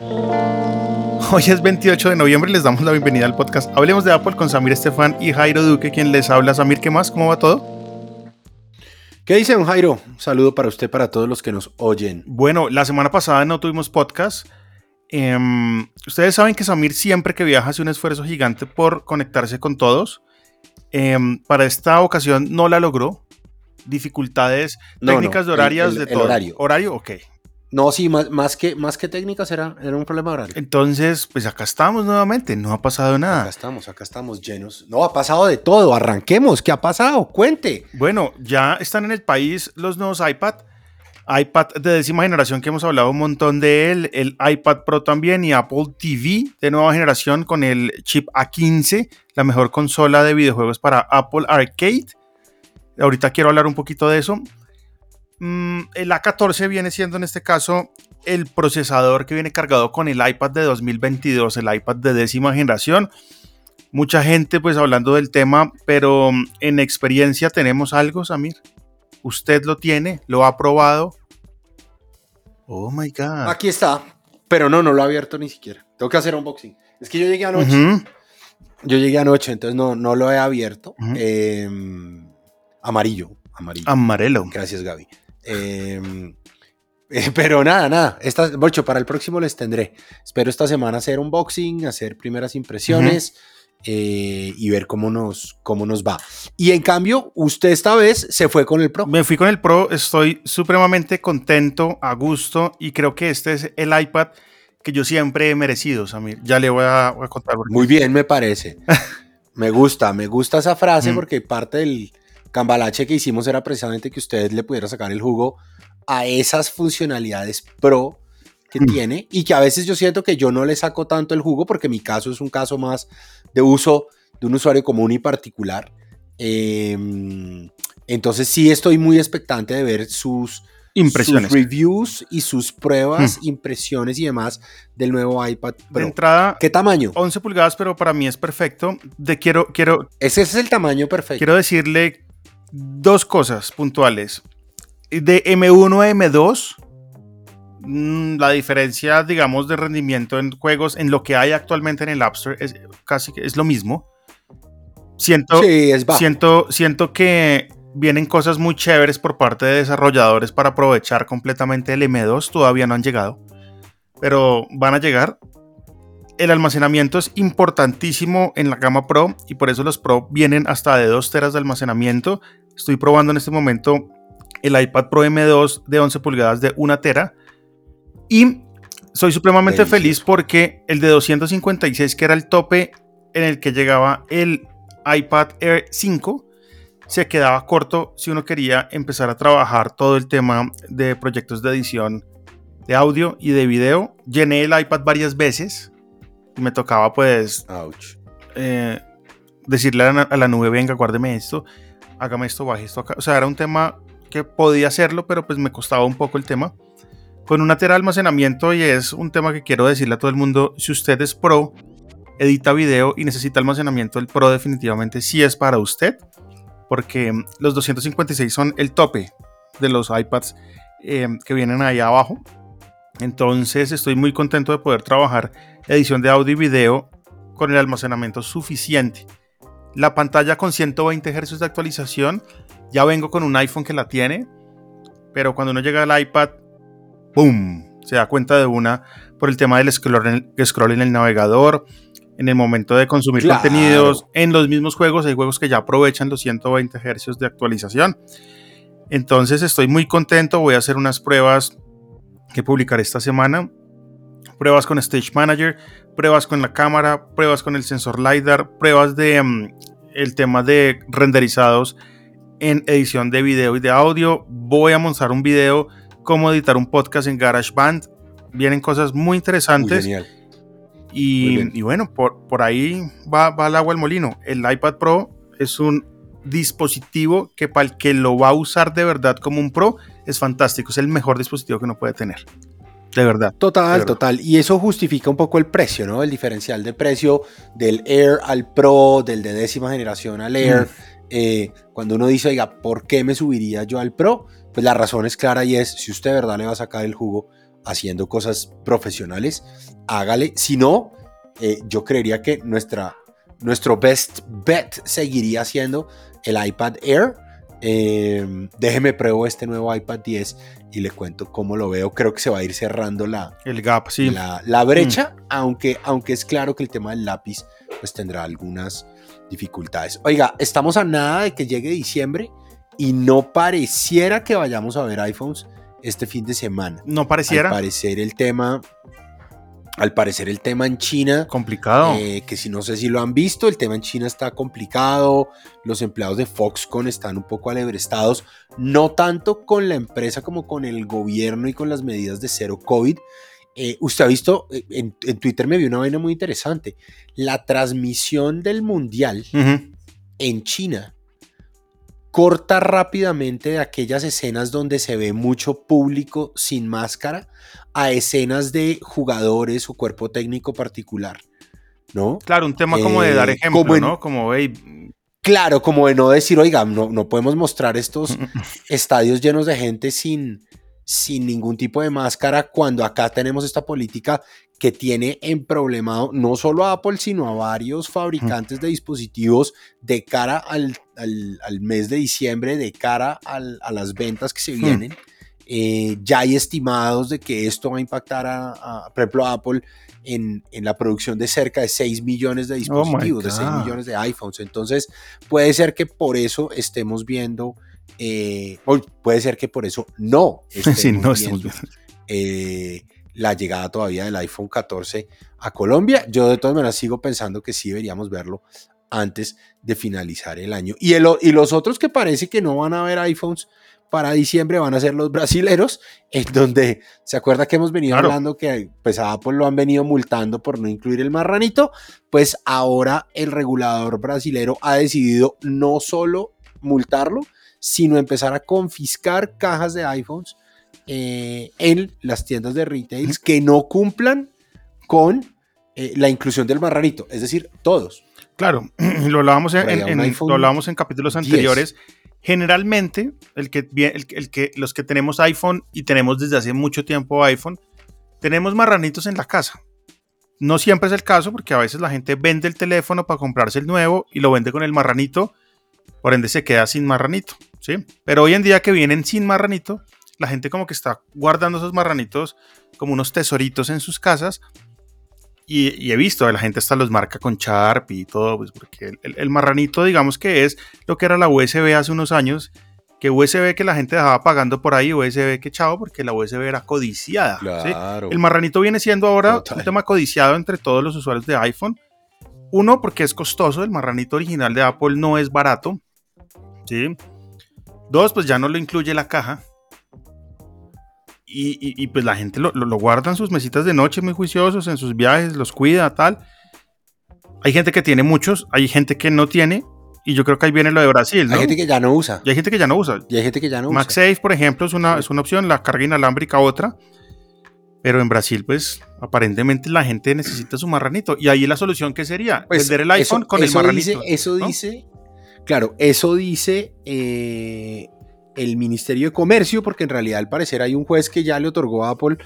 Hoy es 28 de noviembre y les damos la bienvenida al podcast Hablemos de Apple con Samir Estefan y Jairo Duque, quien les habla. Samir, ¿qué más? ¿Cómo va todo? ¿Qué dice don Jairo? Un saludo para usted, para todos los que nos oyen. Bueno, la semana pasada no tuvimos podcast. Em, ustedes saben que Samir siempre que viaja hace un esfuerzo gigante por conectarse con todos. Em, para esta ocasión no la logró. Dificultades técnicas de horarias de todo. horario. Horario, ok. No, sí, más, más, que, más que técnicas era, era un problema horario. Entonces, pues acá estamos nuevamente, no ha pasado nada. Acá estamos, acá estamos llenos. No, ha pasado de todo, arranquemos, ¿qué ha pasado? Cuente. Bueno, ya están en el país los nuevos iPad, iPad de décima generación que hemos hablado un montón de él, el iPad Pro también y Apple TV de nueva generación con el chip A15, la mejor consola de videojuegos para Apple Arcade. Ahorita quiero hablar un poquito de eso. Mm, el A14 viene siendo en este caso el procesador que viene cargado con el iPad de 2022, el iPad de décima generación. Mucha gente pues hablando del tema, pero mm, en experiencia tenemos algo, Samir. Usted lo tiene, lo ha probado. Oh my God. Aquí está, pero no, no lo ha abierto ni siquiera. Tengo que hacer unboxing. Es que yo llegué anoche. Yo llegué anoche, entonces no, no lo he abierto. Em, amarillo, amarillo. Amarelo. Gracias, Gaby. Eh, pero nada, nada. Esta, para el próximo les tendré. Espero esta semana hacer unboxing, hacer primeras impresiones eh, y ver cómo nos, cómo nos va. Y en cambio, usted esta vez se fue con el Pro. Me fui con el Pro, estoy supremamente contento, a gusto y creo que este es el iPad que yo siempre he merecido, Samir. Ya le voy a, contar. Muy bien, me parece. me gusta, me gusta esa frase porque parte del cambalache que hicimos era precisamente que usted le pudiera sacar el jugo a esas funcionalidades pro que mm. tiene y que a veces yo siento que yo no le saco tanto el jugo porque mi caso es un caso más de uso de un usuario común y particular. Em, entonces sí estoy muy expectante de ver sus, impresiones. reviews y sus pruebas, mm. impresiones y demás del nuevo iPad Pro. De entrada, ¿qué tamaño? 11 pulgadas, pero para mí es perfecto. De quiero, quiero. Ese es el tamaño perfecto. Quiero decirle dos cosas puntuales. De M1 a M2, mm, la diferencia, digamos, de rendimiento en juegos, en lo que hay actualmente en el App Store, es casi es lo mismo. Siento, siento, siento que vienen cosas muy chéveres por parte de desarrolladores para aprovechar completamente el M2. Todavía no han llegado, pero van a llegar. El almacenamiento es importantísimo en la gama Pro y por eso los Pro vienen hasta de 2 teras de almacenamiento Estoy probando en este momento el iPad Pro M2 de 11 pulgadas de 1 tera. Y soy supremamente feliz porque el de 256, que era el tope en el que llegaba el iPad Air 5, se quedaba corto si uno quería empezar a trabajar todo el tema de proyectos de edición de audio y de video. Llené el iPad varias veces me tocaba pues eh, decirle a la, a la nube, venga, guárdeme esto hágame esto, baje esto acá. O sea, era un tema que podía hacerlo, pero pues me costaba un poco el tema. Con una tera de almacenamiento y es un tema que quiero decirle a todo el mundo, si usted es pro, edita video y necesita almacenamiento, el pro definitivamente sí es para usted, porque los 256 son el tope de los iPads eh, que vienen ahí abajo. Entonces estoy muy contento de poder trabajar edición de audio y video con el almacenamiento suficiente la pantalla con 120 Hz de actualización. Ya vengo con un iPhone que la tiene. Pero cuando uno llega al iPad, ¡boom! Se da cuenta de una por el tema del scroll en, el navegador. En el momento de consumir contenidos. En los mismos juegos hay juegos que ya aprovechan los 120 Hz de actualización. Entonces estoy muy contento. Voy a hacer unas pruebas que publicaré esta semana. Pruebas con Stage Manager pruebas con la cámara, pruebas con el sensor LiDAR, pruebas de mm, el tema de renderizados en edición de video y de audio. Voy a montar un video cómo editar un podcast en GarageBand. Vienen cosas muy interesantes. y, bueno, por, por ahí va, va el agua al molino. El iPad Pro es un dispositivo que para el que lo va a usar de verdad como un Pro es fantástico. Es el mejor dispositivo que uno puede tener. De verdad. Total, total. Y eso justifica un poco el precio, ¿no? El diferencial de precio del Air al Pro, del de décima generación al Air. Mm. Eh, cuando uno dice, oiga, ¿por qué me subiría yo al Pro? Pues la razón es clara y es, si usted de verdad le va a sacar el jugo haciendo cosas profesionales, hágale. Si no, eh, yo creería que nuestra, nuestro best bet seguiría siendo el iPad Air. Eh, déjeme pruebo este nuevo iPad 10 y le cuento cómo lo veo. Creo que se va a ir cerrando la, el gap, sí. la, brecha, mm. aunque, aunque es claro que el tema del lápiz pues tendrá algunas dificultades. Oiga, estamos a nada de que llegue diciembre y no pareciera que vayamos a ver iPhones este fin de semana. No pareciera. Al parecer el tema al parecer el tema en China... Complicado. Eh, que si no sé si lo han visto, el tema en China está complicado. Los empleados de Foxconn están un poco alebrestados. No tanto con la empresa como con el gobierno y con las medidas de cero COVID. Eh, usted ha visto, eh, en, Twitter me vio una vaina muy interesante. La transmisión del mundial en China corta rápidamente de aquellas escenas donde se ve mucho público sin máscara a escenas de jugadores o cuerpo técnico particular, ¿no? Claro, un tema como de dar eh, ejemplo, ¿no? Como, Claro, como de no decir, oiga, no, no podemos mostrar estos estadios llenos de gente sin, sin ningún tipo de máscara cuando acá tenemos esta política que tiene en problemado no solo a Apple, sino a varios fabricantes de dispositivos de cara al, mes de diciembre, de cara a las ventas que se hmm. vienen. Eh, ya hay estimados de que esto va a impactar a, por ejemplo, Apple en, la producción de cerca de 6 millones de oh dispositivos, de 6 millones de iPhones. Entonces, puede ser que por eso estemos viendo, eh, puede ser que por eso no estemos viendo, eh, la llegada todavía del iPhone 14 a Colombia. Yo de todas maneras sigo pensando que sí deberíamos verlo antes de finalizar el año. Y, el, y los otros que parece que no van a haber iPhones para diciembre van a ser los brasileros, en donde se acuerda que hemos venido hablando que pues a Apple lo han venido multando por no incluir el marranito, pues ahora el regulador brasilero ha decidido no solo multarlo, sino empezar a confiscar cajas de iPhones eh, en las tiendas de retails que no cumplan con eh, la inclusión del marranito, es decir, todos. Claro, lo hablábamos en, en capítulos anteriores. Generalmente, el que, el, que, los que tenemos iPhone y tenemos desde hace mucho tiempo iPhone, tenemos marranitos en la casa. No siempre es el caso porque a veces la gente vende el teléfono para comprarse el nuevo y lo vende con el marranito, por ende se queda sin marranito, ¿sí? Pero hoy en día que vienen sin marranito, la gente como que está guardando esos marranitos como unos tesoritos en sus casas. Y, he visto, la gente hasta los marca con Sharp y todo, pues porque el, marranito, digamos que es lo que era la USB hace unos años, que USB que la gente dejaba pagando por ahí, USB que chavo, porque la USB era codiciada. El marranito viene siendo ahora un tema codiciado entre todos los usuarios de iPhone. Uno, porque es costoso, el marranito original de Apple no es barato. ¿sí? Dos, pues ya no lo incluye la caja. Y, pues la gente lo, guarda en sus mesitas de noche muy juiciosos, en sus viajes, los cuida, tal. Hay gente que tiene muchos, hay gente que no tiene, y yo creo que ahí viene lo de Brasil, ¿no? Hay gente que ya no usa. Y hay gente que ya no usa. Y hay gente que ya no MagSafe, por ejemplo, es una, es una opción, la carga inalámbrica otra. Pero en Brasil, pues, aparentemente la gente necesita su marranito. Y ahí la solución, ¿qué sería? Pues, Vender el iPhone con el marranito. eso dice, claro, eso dice eh, el Ministerio de Comercio, porque en realidad al parecer hay un juez que ya le otorgó a Apple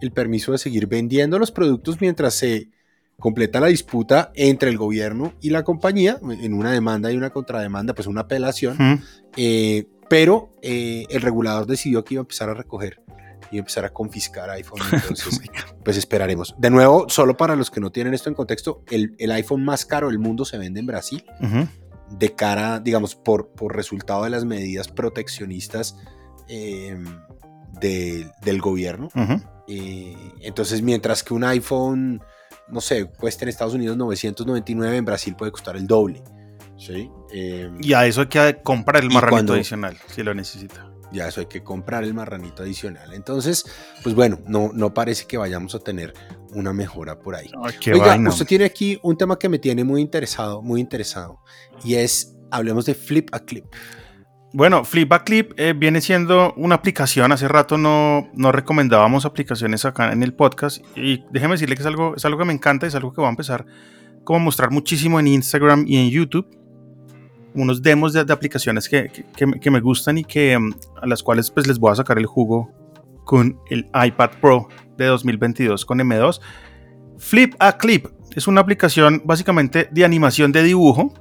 el permiso de seguir vendiendo los productos mientras se completa la disputa entre el gobierno y la compañía, en una demanda y una contrademanda, pues una apelación, eh, pero eh, el regulador decidió que iba a empezar a recoger y empezar a confiscar iPhone. Entonces, pues esperaremos. De nuevo, solo para los que no tienen esto en contexto, el, iPhone más caro del mundo se vende en Brasil de cara, digamos, por, por resultado de las medidas proteccionistas em, del gobierno. Eh, entonces, mientras que un iPhone, no sé, cuesta en Estados Unidos 999, en Brasil puede costar el doble. ¿sí? Em, y a eso hay que comprar el marranito adicional, si lo necesita. Ya eso hay que comprar el marranito adicional. Entonces, pues bueno, no, no parece que vayamos a tener una mejora por ahí. Oiga, usted tiene aquí un tema que me tiene muy interesado, muy interesado, y es, hablemos de Flip a Clip. Bueno, Flip a Clip eh, viene siendo una aplicación. Hace rato no, no recomendábamos aplicaciones acá en el podcast. Y déjeme decirle que es algo, es algo que me encanta, es algo que voy a empezar como a mostrar muchísimo en Instagram y en YouTube. Unos demos de, aplicaciones que, que, me gustan y que mm, a las cuales pues les voy a sacar el jugo con el iPad Pro de 2022 con M2. Flip a Clip es una aplicación básicamente de animación de dibujo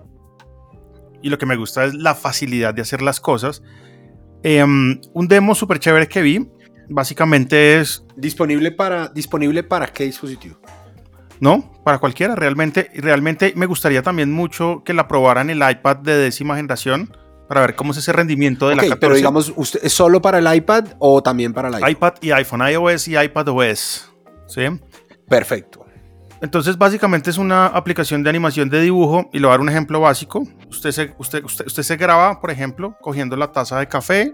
y lo que me gusta es la facilidad de hacer las cosas. Em, un demo súper chévere que vi, básicamente es... ¿Disponible para, ¿Disponible para qué dispositivo? No, para cualquiera, realmente. Realmente me gustaría también mucho que la probaran el iPad de décima generación para ver cómo es ese rendimiento de la 14. Pero digamos, ¿usted, ¿es solo para el iPad o también para el iPhone? iPad y iPhone, iOS y iPadOS. ¿Sí? Perfecto. Entonces, básicamente es una aplicación de animación de dibujo y le voy a dar un ejemplo básico. Usted se, usted, usted, usted se graba, por ejemplo, cogiendo la taza de café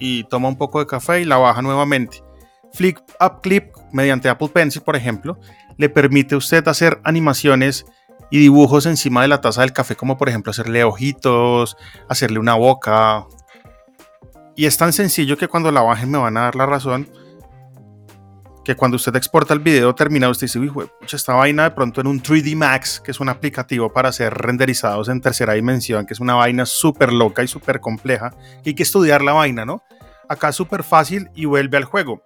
y toma un poco de café y la baja nuevamente. Flip Up Clip, mediante Apple Pencil, por ejemplo, le permite a usted hacer animaciones y dibujos encima de la taza del café, como por ejemplo hacerle ojitos, hacerle una boca. Y es tan sencillo que cuando la bajen me van a dar la razón que cuando usted exporta el video terminado, usted dice, uy, esta vaina de pronto en un 3D Max, que es un aplicativo para hacer renderizados en tercera dimensión, que es una vaina súper loca y súper compleja, que hay que estudiar la vaina, ¿no? Acá es súper fácil y vuelve al juego.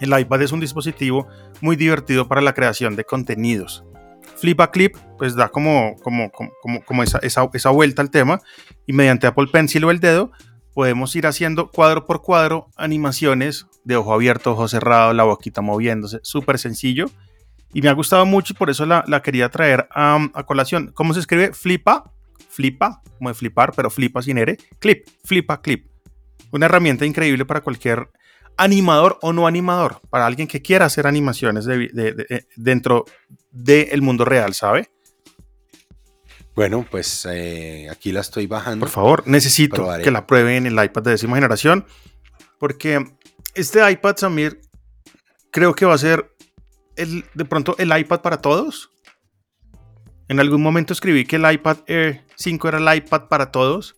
El iPad es un dispositivo muy divertido para la creación de contenidos. Flip a Clip, pues da como, como, como, como esa, esa, esa vuelta al tema y mediante Apple Pencil o el dedo podemos ir haciendo cuadro por cuadro animaciones de ojo abierto, ojo cerrado, la boquita moviéndose, súper sencillo. Y me ha gustado mucho y por eso la, quería traer a, colación. ¿Cómo se escribe? Flipa, flipa, como de flipar, pero flipa sin R. Clip, flipa, clip. Una herramienta increíble para cualquier animador o no animador, para alguien que quiera hacer animaciones de, dentro del mundo real, ¿sabe? Bueno, pues eh, aquí la estoy bajando. Por favor, necesito que la prueben en el iPad de décima generación, porque este iPad, Samir, creo que va a ser el, de pronto el iPad para todos. En algún momento escribí que el iPad Air 5 era el iPad para todos,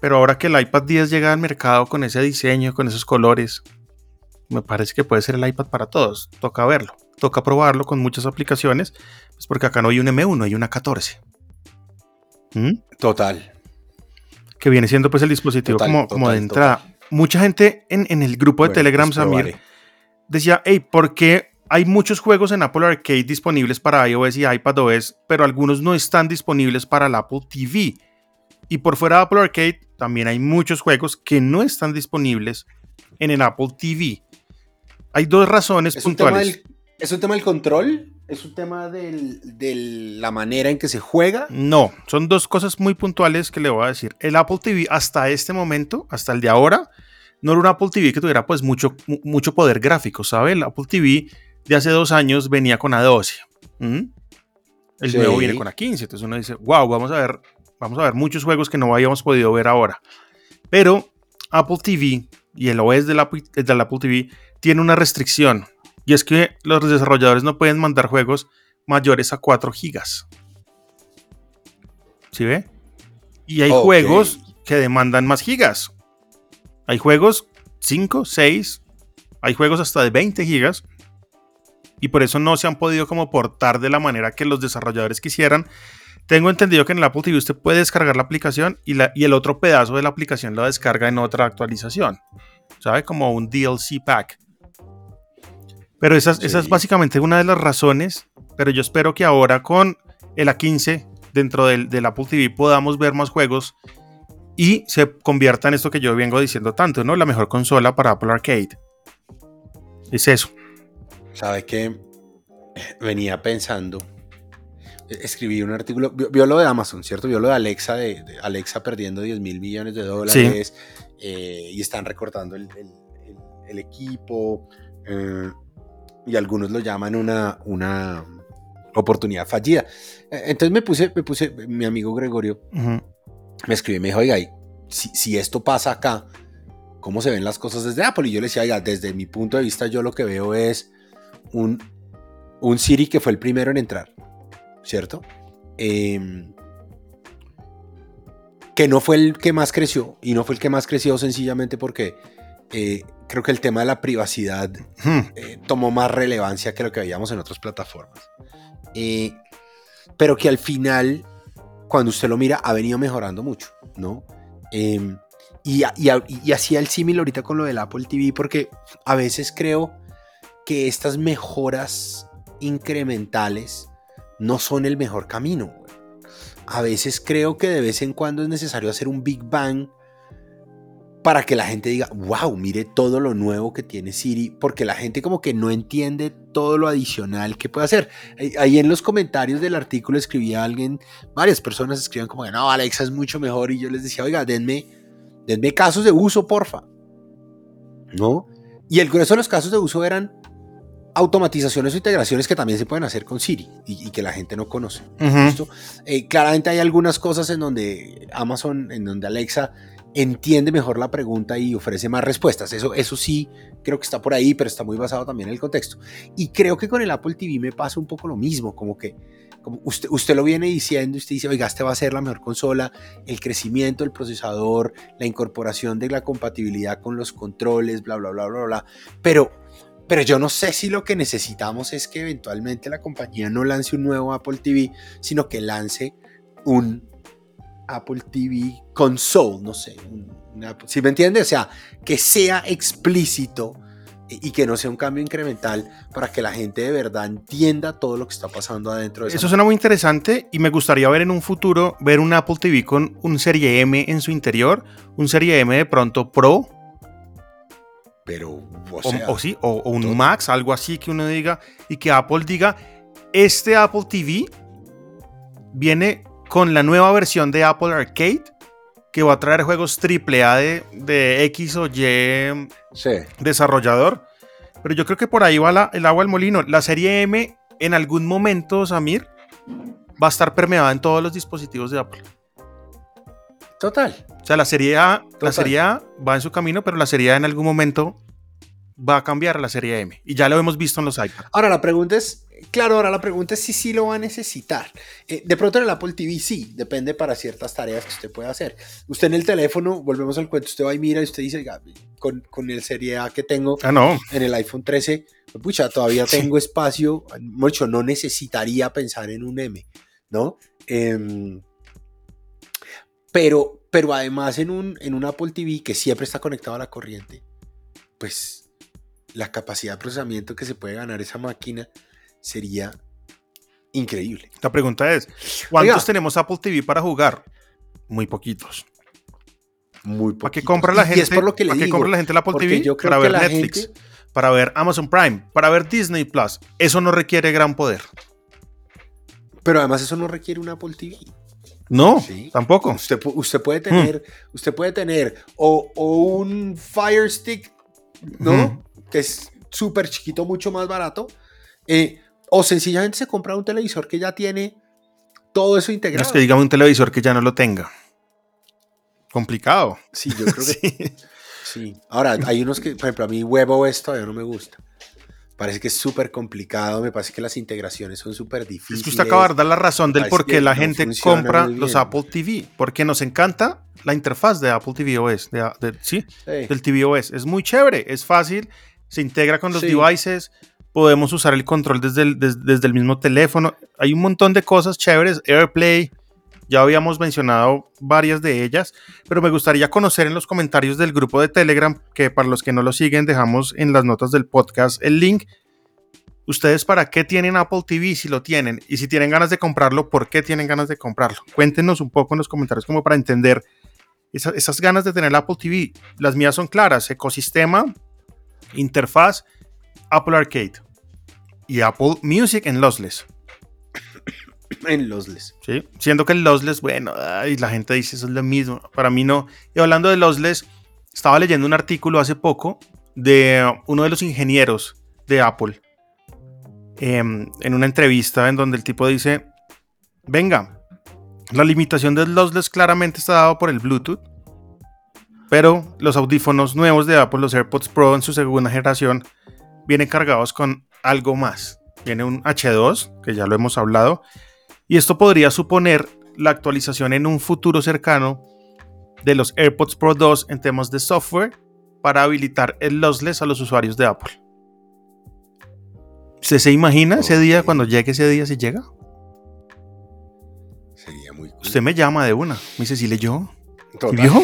pero ahora que el iPad 10 llega al mercado con ese diseño, con esos colores, me parece que puede ser el iPad para todos. Toca verlo, toca probarlo con muchas aplicaciones, pues porque acá no hay un M1, hay una 14. ¿Mm? Total. Que viene siendo pues el dispositivo como, de entrada. Mucha gente en, el grupo de Telegram, pues, Samir, decía, hey, ¿por qué hay muchos juegos en Apple Arcade disponibles para iOS y iPadOS, pero algunos no están disponibles para el Apple TV? Y por fuera de Apple Arcade también hay muchos juegos que no están disponibles en el Apple TV. Hay dos razones puntuales. ¿Es un tema del control? ¿Es un tema de la manera en que se juega? No, son dos cosas muy puntuales que le voy a decir. El Apple TV hasta este momento, hasta el de ahora, no era un Apple TV que tuviera pues mucho, mucho poder gráfico, ¿sabe? El Apple TV de hace dos años venía con A12. El nuevo viene con A15. Entonces uno dice, wow, vamos a ver, vamos a ver muchos juegos que no habíamos podido ver ahora. Pero Apple TV y el OS del Apple, del Apple TV tiene una restricción y es que los desarrolladores no pueden mandar juegos mayores a 4 gigas. ¿Sí ve? Y hay juegos que demandan más gigas. Hay juegos 5, 6, hay juegos hasta de 20 gigas. Y por eso no se han podido como portar de la manera que los desarrolladores quisieran. Tengo entendido que en el Apple TV usted puede descargar la aplicación y, la, y el otro pedazo de la aplicación lo descarga en otra actualización. ¿Sabe? Como un DLC pack. Pero esa, es básicamente una de las razones, pero yo espero que ahora con el A15 dentro del, Apple TV podamos ver más juegos y se convierta en esto que yo vengo diciendo tanto, ¿no? La mejor consola para Apple Arcade. Es eso. ¿Sabe qué? Venía pensando, escribí un artículo, vio, lo de Amazon, ¿cierto? Vio lo de Alexa, de, Alexa perdiendo 10 mil millones de dólares eh, y están recortando el, equipo. Eh, y algunos lo llaman una, una oportunidad fallida. E, entonces me puse, me puse, mi amigo Gregorio me escribió y me dijo, oiga, si, si, esto pasa acá, ¿cómo se ven las cosas desde Apple? Y yo le decía, oiga, desde mi punto de vista yo lo que veo es un, un Siri que fue el primero en entrar, ¿cierto? Em, que no fue el que más creció, y no fue el que más creció sencillamente porque eh, creo que el tema de la privacidad hmm. eh, tomó más relevancia que lo que veíamos en otras plataformas. Eh, pero que al final, cuando usted lo mira, ha venido mejorando mucho, ¿no? Em, Y, y hacía el símil ahorita con lo del Apple TV porque a veces creo que estas mejoras incrementales no son el mejor camino. A veces creo que de vez en cuando es necesario hacer un Big Bang para que la gente diga, wow, mire todo lo nuevo que tiene Siri, porque la gente como que no entiende todo lo adicional que puede hacer. Ahí en los comentarios del artículo escribía alguien, varias personas escribían como que no, Alexa es mucho mejor y yo les decía, oiga, denme, denme casos de uso, porfa. ¿No? Y el grueso de los casos de uso eran automatizaciones o integraciones que también se pueden hacer con Siri y, que la gente no conoce. Eh, claramente hay algunas cosas en donde Amazon, en donde Alexa entiende mejor la pregunta y ofrece más respuestas. Eso, eso sí, creo que está por ahí, pero está muy basado también en el contexto. Y creo que con el Apple TV me pasa un poco lo mismo, como que como usted, usted lo viene diciendo, usted dice, oiga, este va a ser la mejor consola, el crecimiento del procesador, la incorporación de la compatibilidad con los controles, bla, bla, bla, bla, bla. Pero, pero yo no sé si lo que necesitamos es que eventualmente la compañía no lance un nuevo Apple TV, sino que lance un Apple TV console, no sé, si me entiende? O sea, que sea explícito y que no sea un cambio incremental para que la gente de verdad entienda todo lo que está pasando adentro de Eso suena muy interesante y me gustaría ver en un futuro ver un Apple TV con un Serie M en su interior, un Serie M de pronto Pro. Pero, o, o, sí, o, un Max, algo así que uno diga y que Apple diga, este Apple TV viene con la nueva versión de Apple Arcade que va a traer juegos AAA de, de X o Y desarrollador. Pero yo creo que por ahí va el agua al molino. La serie M en algún momento, Samir, va a estar permeada en todos los dispositivos de Apple. Total. O sea, la serie A, la serie A va en su camino, pero la serie A en algún momento va a cambiar la serie M. Y ya lo hemos visto en los iPads. Ahora la pregunta es, Claro, ahora la pregunta es si sí lo va a necesitar. Eh, de pronto en el Apple TV sí, depende para ciertas tareas que usted pueda hacer. Usted en el teléfono, volvemos al cuento, usted va y mira y usted dice, con, con el Serie A que tengo ah, no. en el iPhone 13, pucha, todavía tengo espacio, mucho, no necesitaría pensar en un M, ¿no? Em, pero, pero además en un, en un Apple TV que siempre está conectado a la corriente, pues la capacidad de procesamiento que se puede ganar esa máquina sería increíble. La pregunta es, ¿cuántos tenemos Apple TV para jugar? Muy poquitos. Muy poquitos. ¿Para qué compra la gente? por lo que le compra la gente el Apple TV? para ver Netflix, para ver Amazon Prime, para ver Disney Plus. Eso no requiere gran poder. Pero además eso no requiere un Apple TV. No, tampoco. Usted, usted, puede tener, hmm. usted puede tener o, un Fire Stick, ¿no? Que es súper chiquito, mucho más barato. Eh, o sencillamente se compra un televisor que ya tiene todo eso integrado. es que digamos un televisor que ya no lo tenga. Complicado. Sí, yo creo que sí. Ahora, hay unos que, por ejemplo, a mí WebOS todavía no me gusta. Parece que es súper complicado, me parece que las integraciones son súper difíciles. Es que usted acaba de dar la razón del por qué la gente compra los Apple TV, porque nos encanta la interfaz de Apple TV OS, ¿sí? del TV OS. Es muy chévere, es fácil, se integra con los devices, podemos usar el control desde el, desde, el mismo teléfono. Hay un montón de cosas chéveres. AirPlay, ya habíamos mencionado varias de ellas, pero me gustaría conocer en los comentarios del grupo de Telegram, que para los que no lo siguen dejamos en las notas del podcast el link. ¿Ustedes para qué tienen Apple TV si lo tienen? Y si tienen ganas de comprarlo, ¿por qué tienen ganas de comprarlo? Cuéntenos un poco en los comentarios como para entender esas, esas ganas de tener Apple TV. Las mías son claras, ecosistema, interfaz Apple Arcade y Apple Music en Lossless. En Lossless. Sí, siendo que el Lossless, bueno, y la gente dice eso es lo mismo. Para mí no. Y hablando de Lossless, estaba leyendo un artículo hace poco de uno de los ingenieros de Apple em, en una entrevista en donde el tipo dice, venga, la limitación del lossless claramente está dado por el Bluetooth, pero los audífonos nuevos de Apple, los AirPods Pro en su segunda generación, vienen cargados con algo más. Viene un H2, que ya lo hemos hablado, y esto podría suponer la actualización en un futuro cercano de los AirPods Pro 2 en temas de software para habilitar el lossless a los usuarios de Apple. ¿Usted se imagina ese día cuando llegue ese día si llega? Sería muy Usted me llama de una, me dice, si leyó. ¿Vio?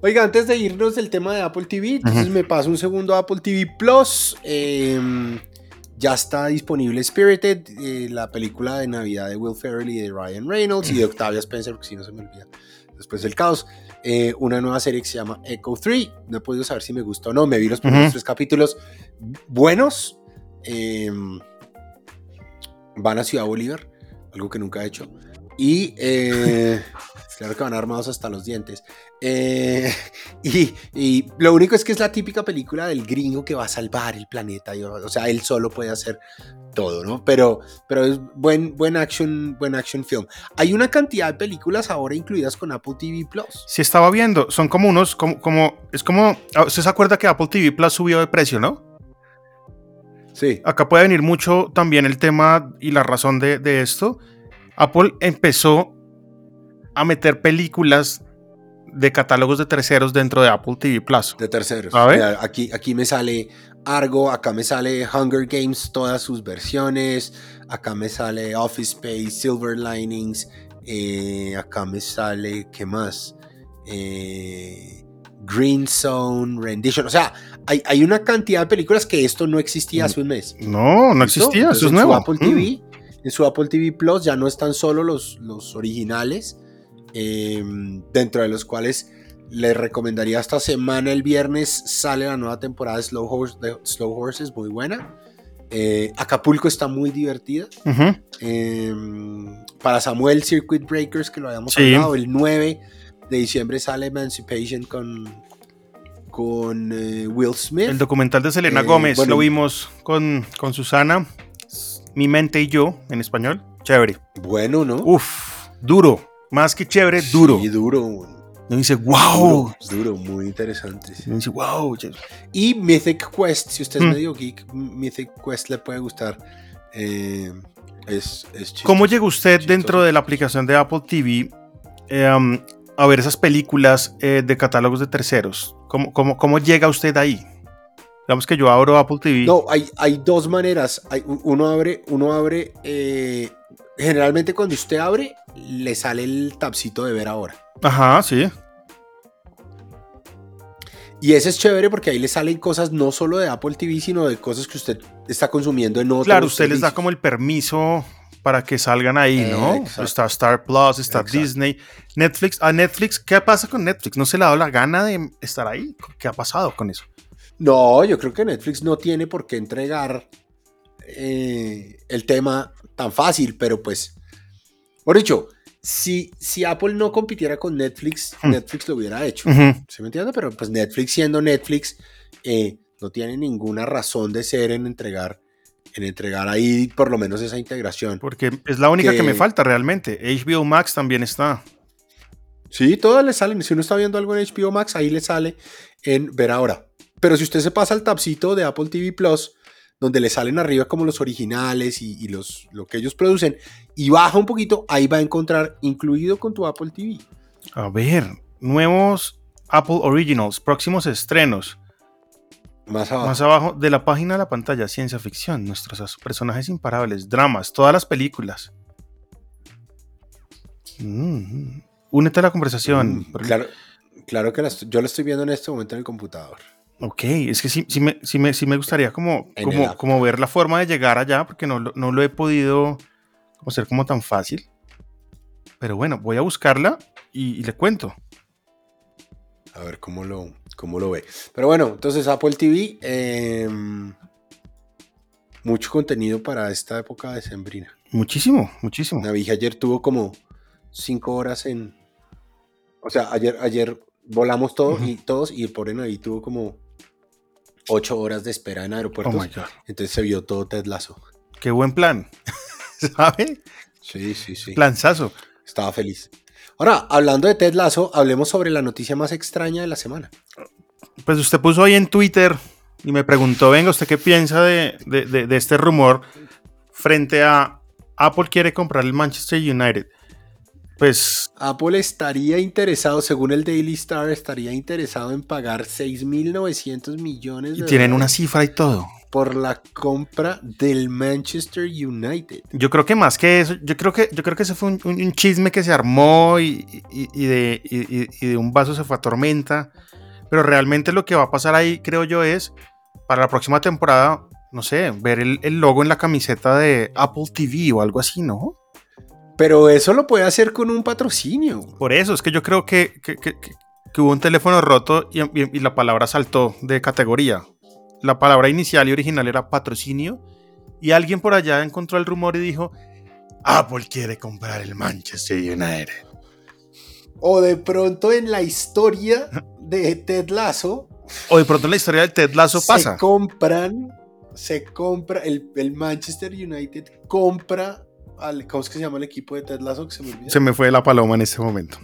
Oiga, antes de irnos del tema de Apple TV, entonces me paso un segundo a Apple TV Plus. Eh, ya está disponible Spirited, eh, la película de Navidad de Will Ferrell y de Ryan Reynolds y de Octavia Spencer, porque si no se me olvida después del caos. Eh, una nueva serie que se llama Echo 3. No he podido saber si me gustó o no. Me vi los primeros tres capítulos buenos. Eh, van a Ciudad Bolívar, algo que nunca he hecho. Y eh, claro que van armados hasta los dientes. Eh, y, y lo único es que es la típica película del gringo que va a salvar el planeta. y, o sea, él solo puede hacer todo, ¿no? Pero, pero es buen, buen, action, buen action film. Hay una cantidad de películas ahora incluidas con Apple TV Plus. Si estaba viendo, son como unos, como, como, es como, ah, ¿usted se acuerda que Apple TV Plus subió de precio, no? Sí. Acá puede venir mucho también el tema y la razón de, de esto. Apple empezó a meter películas de catálogos de terceros dentro de Apple TV Plus. De terceros. A ver. Mira, aquí, aquí me sale Argo, acá me sale Hunger Games, todas sus versiones. Acá me sale Office Space, Silver Linings. eh, acá me sale, ¿qué más? Eh, Green Zone, Rendition. O sea, hay, hay una cantidad de películas que esto no existía hace un mes. No, no ¿Listo? existía, Entonces, eso es en nuevo. Su Apple Mm. TV, En su Apple TV Plus ya no están solo los, los originales, eh, dentro de los cuales les recomendaría esta semana, el viernes, sale la nueva temporada de Slow, Horse- de Slow Horses, muy buena. Eh, Acapulco está muy divertida. Eh, para Samuel, Circuit Breakers, que lo habíamos Sí. hablado, el 9 de diciembre sale Emancipation con, con eh, Will Smith. El documental de Selena Eh, Gómez bueno. lo vimos con, con Susana, Mi mente y yo en español. Chévere. Bueno, ¿no? Uf, duro. Más que chévere, duro. Sí, duro. Y dice, Duro, wow. duro, muy interesante. sí. Y dice, wow. Y Mythic Quest, si usted es Mm. medio geek, Mythic Quest le puede gustar. Eh, es, es chistoso. ¿Cómo llegó usted chistoso. dentro de la aplicación de Apple TV eh, um, a ver esas películas eh, de catálogos de terceros? ¿Cómo, cómo, cómo llega usted ahí? Digamos que yo abro Apple TV. No, hay, hay dos maneras. Hay, uno abre, uno abre. eh, generalmente cuando usted abre, le sale el tabcito de ver ahora. Ajá, sí. Y ese es chévere porque ahí le salen cosas no solo de Apple TV, sino de cosas que usted está consumiendo en otros Claro, usted les da como el permiso para que salgan ahí, ¿no? Exacto. Está Star Plus, está Exacto. Disney, Netflix. A Netflix, ¿qué pasa con Netflix? ¿No se le ha dado la gana de estar ahí? ¿Qué ha pasado con eso? No, yo creo que Netflix no tiene por qué entregar eh, el tema tan fácil, pero pues, por dicho, si, si Apple no compitiera con Netflix, Hmm. Netflix lo hubiera hecho. ¿Se me entiende? Pero pues Netflix siendo Netflix, eh, no tiene ninguna razón de ser en entregar, en entregar ahí por lo menos esa integración. Porque es la única que, Que- me falta realmente. HBO Max también está. Sí, todas le salen. Si uno está viendo algo en HBO Max, ahí le sale en ver ahora. Pero si usted se pasa al tabcito de Apple TV Plus, donde le salen arriba como los originales y, y los, lo que ellos producen, y baja un poquito, ahí va a encontrar incluido con tu Apple TV. A ver, nuevos Apple Originals, próximos estrenos. Más abajo. Más abajo de la página de la pantalla, ciencia ficción, nuestros personajes imparables, dramas, todas las películas. Mm, Únete a la conversación. Mm, claro, claro que la yo lo estoy viendo en este momento en el computador. Ok, es que sí, sí, me, sí, me, sí me gustaría como, como, como ver la forma de llegar allá, porque no, lo- no lo he podido hacer como tan fácil. Pero bueno, voy a buscarla y, y le cuento. A ver cómo lo, cómo lo ve. Pero bueno, entonces Apple TV, eh, mucho contenido para esta época de sembrina. Muchísimo, muchísimo. Navi ayer tuvo como cinco horas en. O sea, ayer, ayer volamos todos y todos y el pobre tuvo como ocho horas de espera en Oh aeropuertos. my God. entonces se vio todo Ted Lasso. Qué buen plan. ¿Sabe? Sí, sí, sí. Planzazo. Estaba feliz. Ahora, hablando de Ted Lasso, hablemos sobre la noticia más extraña de la semana. Pues usted puso ahí en Twitter y me preguntó, venga, ¿usted qué piensa de, de- de- de este rumor frente a Apple quiere comprar el Manchester United? Pues Apple estaría interesado, según el Daily Star, estaría interesado en pagar 6.900 millones de y tienen una dólares cifra y todo. por la compra del Manchester United. Yo creo que más que eso, yo creo que, yo creo que ese fue un, un- un chisme que se armó y, y- y de, y- y de un vaso se fue a tormenta. Pero realmente lo que va a pasar ahí, creo yo, es para la próxima temporada, no sé, ver el, el logo en la camiseta de Apple TV o algo así, ¿no? Pero eso lo puede hacer con un patrocinio. Por eso, es que yo creo que, que- que- que- que hubo un teléfono roto y, y- y la palabra saltó de categoría. La palabra inicial y original era patrocinio y alguien por allá encontró el rumor y dijo, Apple quiere comprar el Manchester United. O de pronto en la historia de Ted Lasso O de pronto en la historia del Ted Lasso se pasa. compran, se compra, el, el Manchester United compra al, ¿cómo es que se llama el equipo de Ted Lasso? Que se me olvida? Se me fue la paloma en este momento.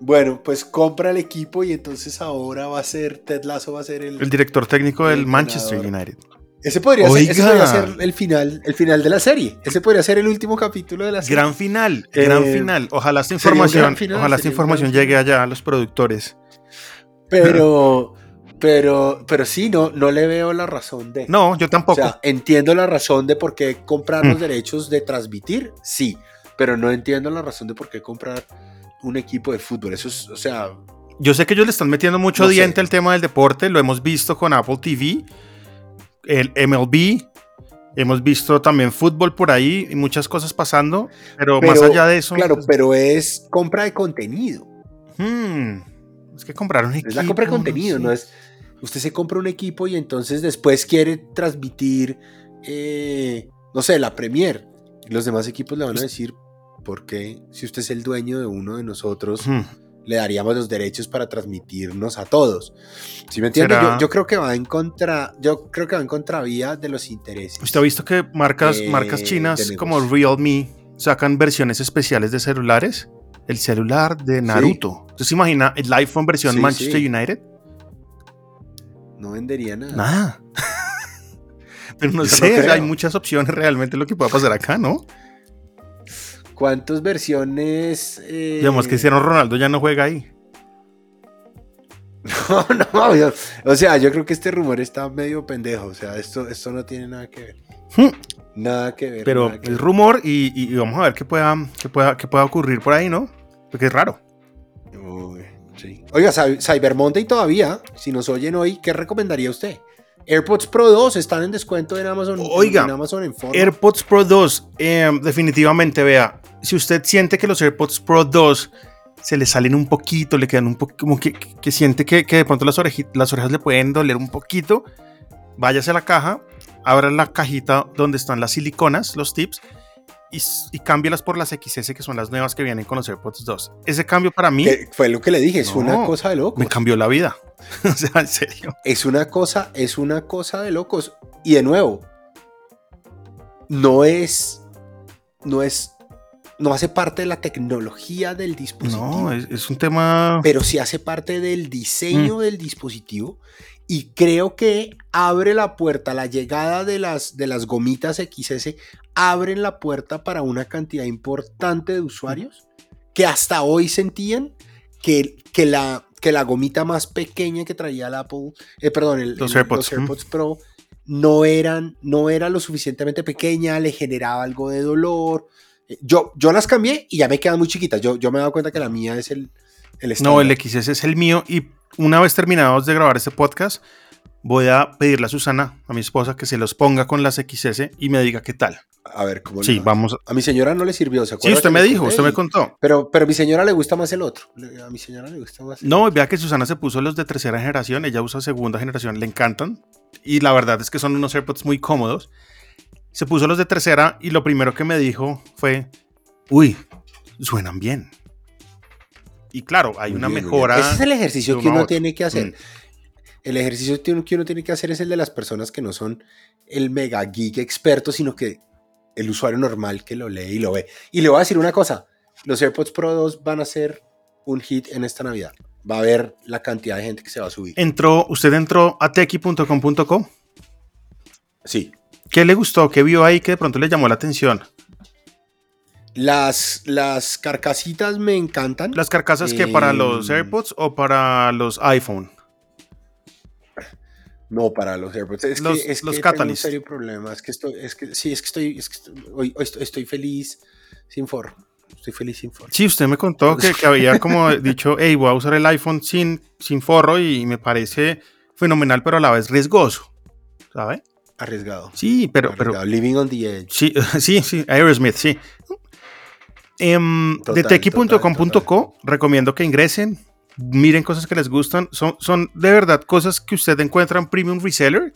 Bueno, pues compra el equipo y entonces ahora va a ser, Ted Lasso va a ser el... El director técnico del El Manchester ganador. United. ese, podría ser, ese podría ser el final, el final de la serie. Ese podría ser el último capítulo de la serie. Gran final, Eh, gran final. Ojalá esta información, final, ojalá esta información llegue allá a los productores. Pero, pero, pero sí, no, no le veo la razón de... No, yo O tampoco. sea, entiendo la razón de por qué comprar Mm. los derechos de transmitir, sí, pero no entiendo la razón de por qué comprar un equipo de fútbol. Eso es, o sea, Yo sé que ellos le están metiendo mucho No sé. diente al tema del deporte, lo hemos visto con Apple TV, el MLB, hemos visto también fútbol por ahí y muchas cosas pasando, pero, más pero, allá de eso, claro, pues, pero es compra de contenido. hmm, es que compraron un equipo. Es la compra de contenido, no, sé. es. Usted se compra un equipo y entonces después quiere transmitir, eh, no sé, la Premier. Los demás equipos le van a decir, ¿por qué? Si usted es el dueño de uno de nosotros, Hmm. le daríamos los derechos para transmitirnos a todos. ¿Sí me entiende? Yo, yo creo que va en contra, yo creo que va en contravía de los intereses. ¿Usted ha visto que marcas, Eh, marcas chinas como Realme sacan versiones especiales de celulares? El celular de Naruto. ¿Usted se imagina el iPhone versión Sí, Manchester sí. United? No vendería nada. Nada. Pero no sé, hay muchas opciones realmente lo que pueda pasar acá, ¿no? ¿Cuántas versiones? eh, Digamos que Cristiano Ronaldo ya no juega ahí. No, no, yo- o sea, yo creo que este rumor está medio pendejo. O sea, esto, esto no tiene nada que ver. Hmm. Nada que ver. Pero que ver. rumor y vamos a ver qué pueda, qué, pueda, qué pueda ocurrir por ahí, ¿no? Porque es raro. Uy, sí. Oiga, Cy- Cyber Monday todavía, si nos oyen hoy, ¿qué recomendaría usted? AirPods Pro 2 están en descuento en Amazon. Oiga, en Amazon en forma. AirPods Pro 2, eh, definitivamente, vea, si usted siente que los AirPods Pro 2 se le salen un poquito, le quedan un poco, como que, siente que, que de pronto las, las orejas le pueden doler un poquito, váyase a la caja, abra la cajita donde están las siliconas, los tips, y, y cámbielas por las XS, que son las nuevas que vienen con los AirPods 2. Ese cambio para mí fue lo que le dije, es No, una cosa de locos. me cambió la vida. o sea, en serio. Es una cosa, es una cosa de locos. Y de nuevo, no es, no es, no hace parte de la tecnología del dispositivo. No, es, es un tema... pero sí hace parte del Mm. diseño del dispositivo y creo que abre la puerta, la llegada de las, de las gomitas XS abren la puerta para una cantidad importante de usuarios que hasta hoy sentían que, que, la, que la gomita más pequeña que traía el Apple, eh, perdón, el- Los el- AirPods, mm. AirPods Pro no eran, no era lo suficientemente pequeña, le generaba algo de dolor. Eh, Yo, yo las cambié y ya me quedan muy chiquitas. Yo, yo me he dado cuenta que la mía es el, el No, el. XS es el mío y una vez terminados de grabar este podcast, voy a pedirle a Susana, a mi esposa, que se los ponga con las XS y me diga qué tal. A ver, ¿cómo le Sí, va? vamos. A mi señora no le sirvió, ¿se Sí, acuerda usted que me dijo, usted me contó. Pero, pero a mi señora le gusta más el otro. A mi señora le gusta más. el- No, vea que Susana se puso los de tercera generación, ella usa segunda generación, le encantan. Y la verdad es que son unos AirPods muy cómodos. Se puso los de tercera y lo primero que me dijo fue, uy, suenan bien. Y claro, hay Muy una bien, mejora. Ese es el ejercicio que uno otro. tiene que hacer. Mm. El ejercicio que uno, que uno tiene que hacer es el de las personas que no son el mega geek experto, sino que el usuario normal que lo lee y lo ve. Y le voy a decir una cosa: los AirPods Pro 2 van a ser un hit en esta Navidad. Va a haber la cantidad de gente que se va a subir. Entró, usted entró a tequi.com.co. Sí. ¿Qué le gustó? ¿Qué vio ahí que de pronto le llamó la atención? Las, las carcasitas me encantan. ¿Las carcasas que para Em, los AirPods o para los iPhone? No, para los AirPods. Es Los- que, es los que tengo un serio problema. Es que estoy, es que, sí, es que estoy, es que estoy, hoy, hoy estoy, feliz sin forro. Estoy feliz sin forro. Sí, usted me contó que, que había como dicho, hey, voy a usar el iPhone sin, sin forro y me parece fenomenal, pero a la vez riesgoso. ¿Sabe? Arriesgado. Sí, pero, pero Arriesgado. Living on the edge. sí, sí, sí, Aerosmith, sí. Em, de Total, tequi.com.co recomiendo que ingresen, miren cosas que les gustan. Son, son de verdad cosas que usted encuentra en Premium Reseller,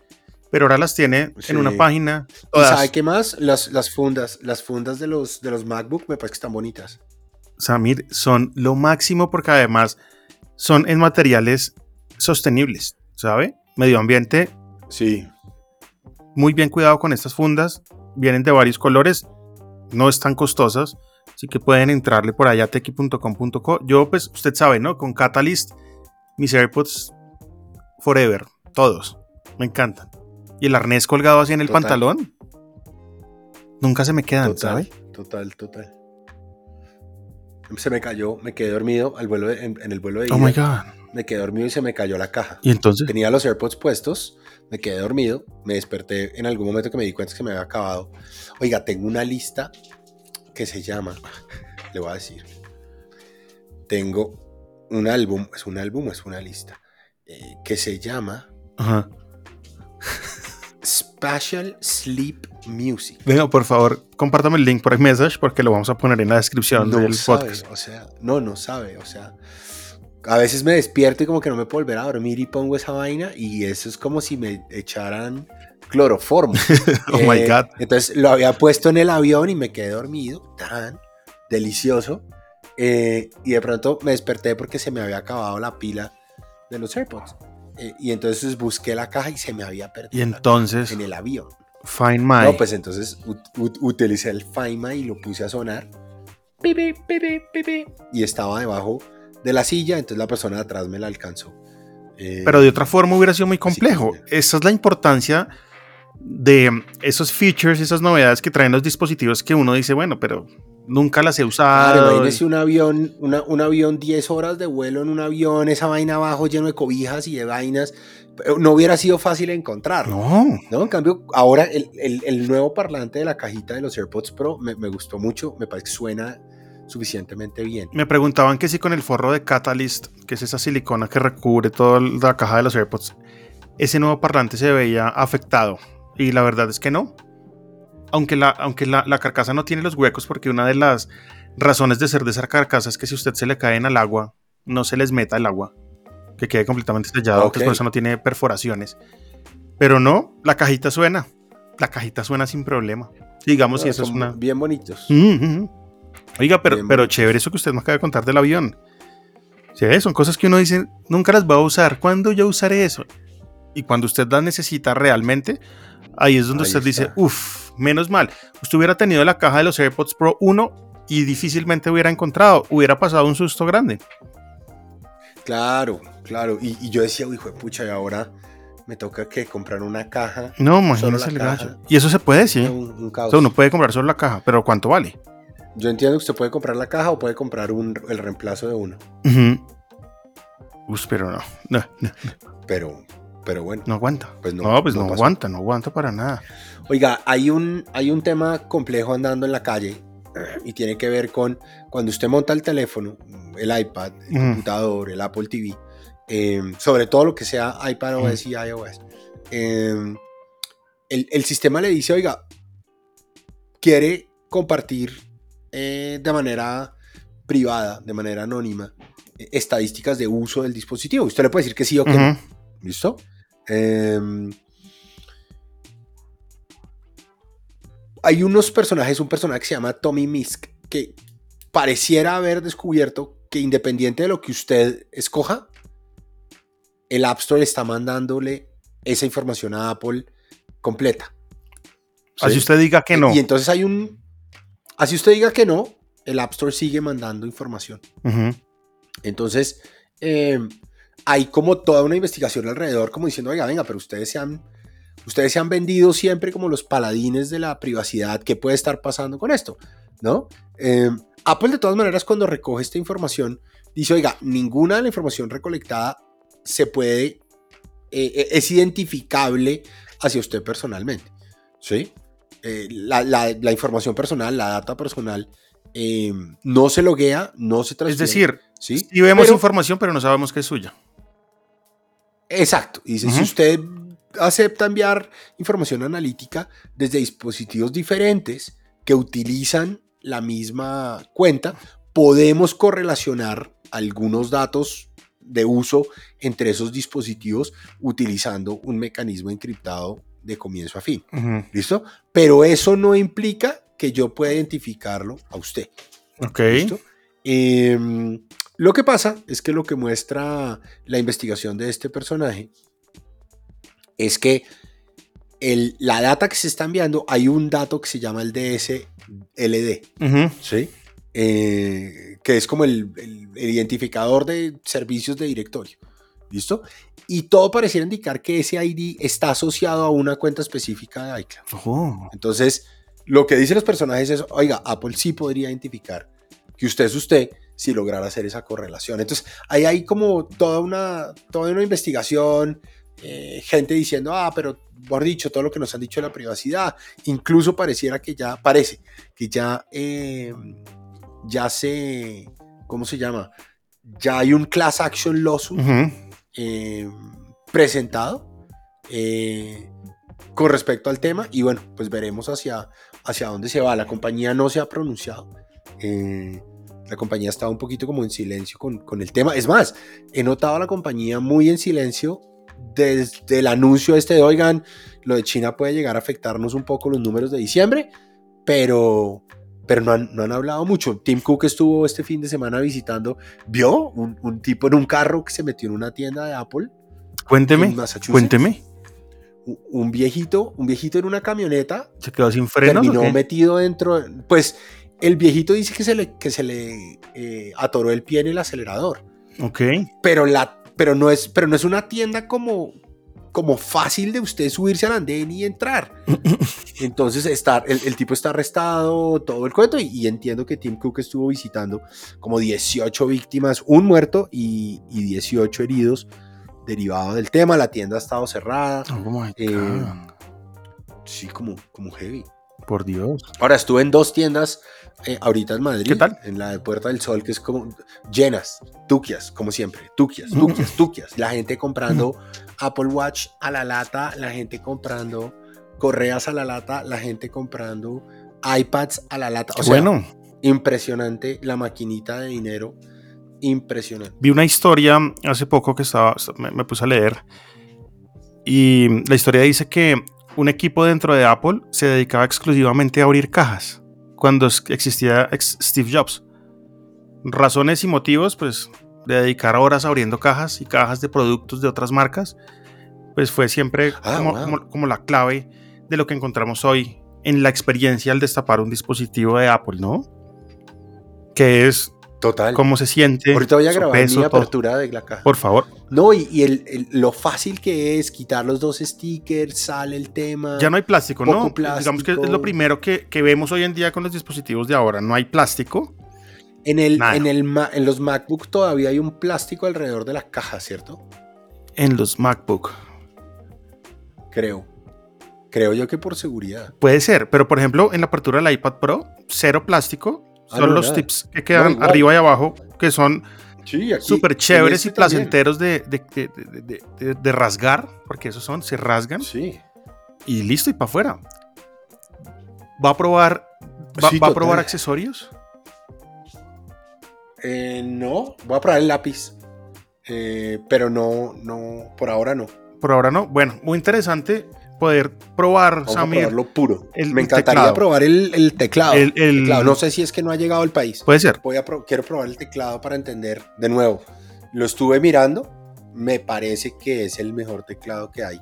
pero ahora las tiene Sí. en una página. ¿Y Todas. sabe qué más? Las, las fundas, las fundas de los, de los MacBook me parece que están bonitas. Samir, son lo máximo porque además son en materiales sostenibles, ¿sabe? Medio ambiente, Sí. muy bien cuidado con estas fundas, vienen de varios colores, no están costosas, así que pueden entrarle por allá a tequi.com.co. Yo, pues, usted sabe, ¿no? Con Catalyst, mis AirPods forever, todos, me encantan. Y el arnés colgado así en el Total. pantalón, nunca se me quedan, Total, ¿sabe? total, total. Se me cayó, me quedé dormido al vuelo de- en, en el vuelo de ida. Oh my God. Me quedé dormido y se me cayó la caja. Y entonces, Tenía los AirPods puestos, me quedé dormido, me desperté en algún momento que me di cuenta que se me había acabado. Oiga, tengo una lista que se llama, le voy a decir, tengo un álbum, es un álbum, es una lista, eh, que se llama ajá. Spatial Sleep Music. Venga, por favor, compártame el link por iMessage porque lo vamos a poner en la descripción No del sabe, podcast. o sea, no, no sabe, o sea, a veces me despierto y como que no me puedo volver a dormir y pongo esa vaina y eso es como si me echaran cloroformo. Oh my Eh, God. Entonces lo había puesto en el avión y me quedé dormido, tan delicioso. eh, y de pronto me desperté porque se me había acabado la pila de los AirPods. Eh, y entonces busqué la caja y se me había perdido Y entonces, en el avión. Find My. No, pues entonces ut- ut- utilicé el Find My y lo puse a sonar. Pi, pi, pi, pi, pi, pi, Y estaba debajo de la silla, entonces la persona de atrás me la alcanzó. Eh, Pero de otra forma hubiera sido muy complejo. Que- Esa es la importancia de esos features, esas novedades que traen los dispositivos que uno dice, bueno, pero nunca las he Claro, usado. imagínese un avión, una- un avión, 10 horas de vuelo en un avión, esa vaina abajo lleno de cobijas y de vainas. No hubiera sido fácil encontrarlo. no, ¿no? En cambio, ahora el, el- el nuevo parlante de la cajita de los AirPods Pro me, me gustó mucho, me parece que suena suficientemente bien. me preguntaban que si con el forro de Catalyst, que es esa silicona que recubre toda la caja de los AirPods, ese nuevo parlante se veía afectado. Y la verdad es que no. Aunque la, aunque la, la carcasa no tiene los huecos, porque una de las razones de ser de esa carcasa es que si usted se le caen al agua, no se les meta el agua, que quede completamente sellado, que por eso no tiene perforaciones. Pero no, la cajita suena. La cajita suena sin problema. Digamos si Ah, eso es una. Bien bonitos. Mm. Oiga, pero, Bien pero bonitos. chévere eso que usted me acaba de contar del avión. Sí, son cosas que uno dice, nunca las va a usar. ¿Cuándo yo usaré eso? Y cuando usted las necesita realmente, ahí es donde Ahí usted dice, uff, menos mal. Usted hubiera tenido la caja de los AirPods Pro 1 y difícilmente hubiera encontrado, hubiera pasado un susto grande. Claro, claro. Y, y yo decía, "Uy, hijo de pucha, y ahora me toca que comprar una caja. No, imagínese la el caja. gallo. Y eso se puede, sí. Un, un O sea, uno puede comprar solo la caja, pero ¿cuánto vale? Yo entiendo que usted puede comprar la caja o puede comprar un, el reemplazo de uno. Uy, pero no, no, no, Pero, pero bueno. no aguanta. Pues no, no, pues no, aguanta, no aguanta para nada. Oiga, hay un, hay un tema complejo andando en la calle y tiene que ver con cuando usted monta el teléfono, el iPad, el computador, el Apple TV, eh, sobre todo lo que sea iPad OS y iOS. eh, el, el sistema le dice, oiga, quiere compartir eh, de manera privada, de manera anónima, eh, estadísticas de uso del dispositivo. Usted le puede decir que sí o que no. ¿Listo? Em, hay unos personajes, un personaje que se llama Tommy Misk, que pareciera haber descubierto que independiente de lo que usted escoja, el App Store está mandándole esa información a Apple completa. Así ¿Sí? usted diga que no. Y entonces hay un... Así usted diga que no, el App Store sigue mandando información. Entonces, eh, hay como toda una investigación alrededor, como diciendo, oiga, venga, pero ustedes se han, ustedes se han vendido siempre como los paladines de la privacidad. ¿Qué puede estar pasando con esto? ¿No? Eh, Apple, de todas maneras, cuando recoge esta información, dice, oiga, ninguna de la información recolectada se puede eh, es identificable hacia usted personalmente. ¿Sí? Eh, la, la, información personal, la data personal, eh, no se loguea, no se transfiere. Es decir, ¿sí? si vemos información, pero no sabemos que es suya. Exacto. Y dice, si usted acepta enviar información analítica desde dispositivos diferentes que utilizan la misma cuenta, podemos correlacionar algunos datos de uso entre esos dispositivos utilizando un mecanismo encriptado de comienzo a fin. ¿Listo? Pero eso no implica que yo pueda identificarlo a usted. Ok. Em, lo que pasa es que lo que muestra la investigación de este personaje es que el, la data que se está enviando, hay un dato que se llama el DSLD, ¿sí? Eh, que es como el, identificador de servicios de directorio. ¿Listo? Y todo pareciera indicar que ese ID está asociado a una cuenta específica de iCloud. Oh. Entonces, lo que dicen los personajes es, oiga, Apple sí podría identificar que usted es usted si lograra hacer esa correlación. Entonces, ahí hay como toda una, toda una investigación, eh, gente diciendo, ah, pero por dicho, todo lo que nos han dicho de la privacidad, incluso pareciera que ya, parece que ya, eh, ya se, ¿cómo se llama? Ya hay un class action lawsuit eh, presentado con respecto al tema y bueno, pues veremos hacia, hacia dónde se va. La compañía no se ha pronunciado. La compañía estaba un poquito como en silencio con, con, el tema. Es más, he notado a la compañía muy en silencio desde el anuncio este de, oigan, lo de China puede llegar a afectarnos un poco los números de diciembre, pero, pero no, han, no han hablado mucho. Tim Cook estuvo este fin de semana visitando, vio un, tipo en un carro que se metió en una tienda de Apple. Cuénteme, cuénteme. Un viejito, un viejito en una camioneta. ¿Se quedó sin frenos? Terminó metido dentro. Pues el viejito dice que se le, que se le eh, atoró el pie en el acelerador. Ok. Pero la pero no es, pero no es una tienda como, como fácil de usted subirse al andén y entrar. Entonces está, el, tipo está arrestado, todo el cuento, y, entiendo que Tim Cook estuvo visitando como 18 víctimas, un muerto y, y 18 heridos derivado del tema. La tienda ha estado cerrada. Oh eh, sí, como, como heavy. Por Dios. Ahora estuve en dos tiendas eh, ahorita en Madrid. ¿Qué tal? En la de Puerta del Sol, que es como llenas, tuquias, como siempre. Tuquias, tuquias, tuquias. La gente comprando Apple Watch a la lata, la gente comprando correas a la lata, la gente comprando iPads a la lata. O sea, bueno. impresionante la maquinita de dinero. Impresionante. Vi una historia hace poco que estaba, me puse a leer. Y la historia dice que un equipo dentro de Apple se dedicaba exclusivamente a abrir cajas cuando existía Steve Jobs. Razones y motivos, pues, de dedicar horas abriendo cajas y cajas de productos de otras marcas, pues fue siempre ah, como, la clave de lo que encontramos hoy en la experiencia al destapar un dispositivo de Apple, ¿no? Que es Total. ¿Cómo se siente? Ahorita voy a grabar mi apertura de la caja. Por favor. No, y, el, lo fácil que es quitar los dos stickers, sale el tema. Ya no hay plástico, ¿no? Digamos que es lo primero que, vemos hoy en día con los dispositivos de ahora. No hay plástico. En, el, en, el, en los MacBook todavía hay un plástico alrededor de la caja, ¿cierto? En los MacBook. Creo. Creo yo que por seguridad. Puede ser, pero por ejemplo, en la apertura del iPad Pro, cero plástico Ah, son los tips que quedan arriba y abajo, que son súper chéveres y este placenteros de, de, rasgar, porque esos son, se rasgan. Sí. Y listo, y para afuera. ¿Va a probar, va, a probar accesorios? Eh, no, voy a probar el lápiz. Eh, pero no, no, por ahora no. Por ahora no. Bueno, muy interesante poder probar, Vamos Samir. A probarlo puro. Me encantaría probar el, teclado. No sé si es que no ha llegado al país. Puede ser. Voy a quiero probar el teclado para entender. De nuevo, lo estuve mirando. Me parece que es el mejor teclado que hay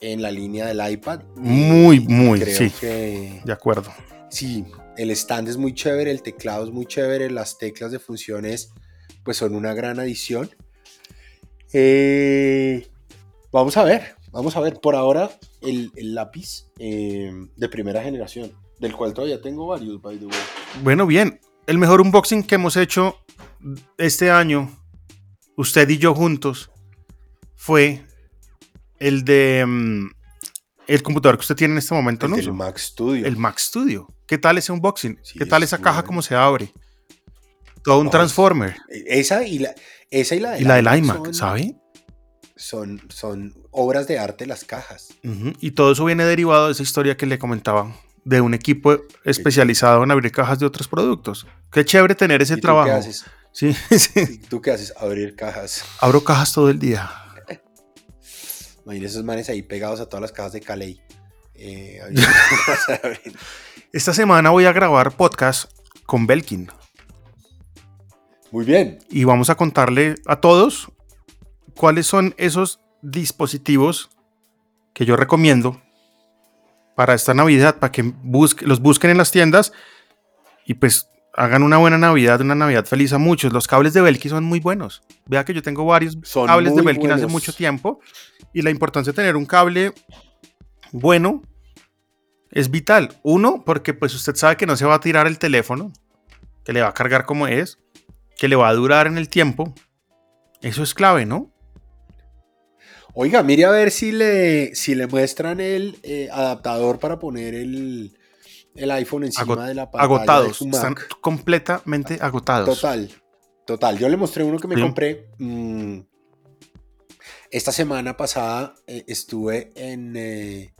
en la línea del iPad. Muy, muy, sí. de acuerdo. Sí, el stand es muy chévere, el teclado es muy chévere, las teclas de funciones pues son una gran adición. Eh, vamos a ver, Vamos a ver, por ahora, el, lápiz eh, de primera generación, del cual todavía tengo varios, by the way. Bueno, bien. El mejor unboxing que hemos hecho este año, usted y yo juntos, fue el de mm, el computador que usted tiene en este momento, El ¿no? del Mac Studio. El Mac Studio. ¿Qué tal ese unboxing? Sí, ¿Qué tal es esa caja como se abre? Todo un Oh, transformer. Esa y la, esa y la, Y la del iMac, ¿sabe? Son, son obras de arte las cajas. Y todo eso viene derivado de esa historia que le comentaba de un equipo especializado en abrir cajas de otros productos. Qué chévere tener ese ¿Y tú trabajo. qué haces? Sí, sí. ¿Y ¿Tú qué haces? Abrir cajas. Abro cajas todo el día. Imagínate esos manes ahí pegados a todas las cajas de Calais. Eh. Esta semana voy a grabar podcast con Belkin Muy bien. y vamos a contarle a todos cuáles son esos dispositivos que yo recomiendo para esta Navidad, para que busque- los busquen en las tiendas y pues hagan una buena Navidad, una Navidad feliz a muchos. Los cables de Belkin son muy buenos. Vea que yo tengo varios Son cables de Belkin hace mucho tiempo y la importancia de tener un cable bueno es vital. Uno, porque pues usted sabe que no se va a tirar el teléfono, que le va a cargar como es, que le va a durar en el tiempo. Eso es clave, ¿no? Oiga, mire a ver si le, si le muestran el eh, adaptador para poner el, el iPhone encima Agot- de la pantalla agotados, de su están Mac. completamente agotados. Total, total. Yo le mostré uno que me Sí. compré. mm, esta semana pasada eh, estuve en... eh,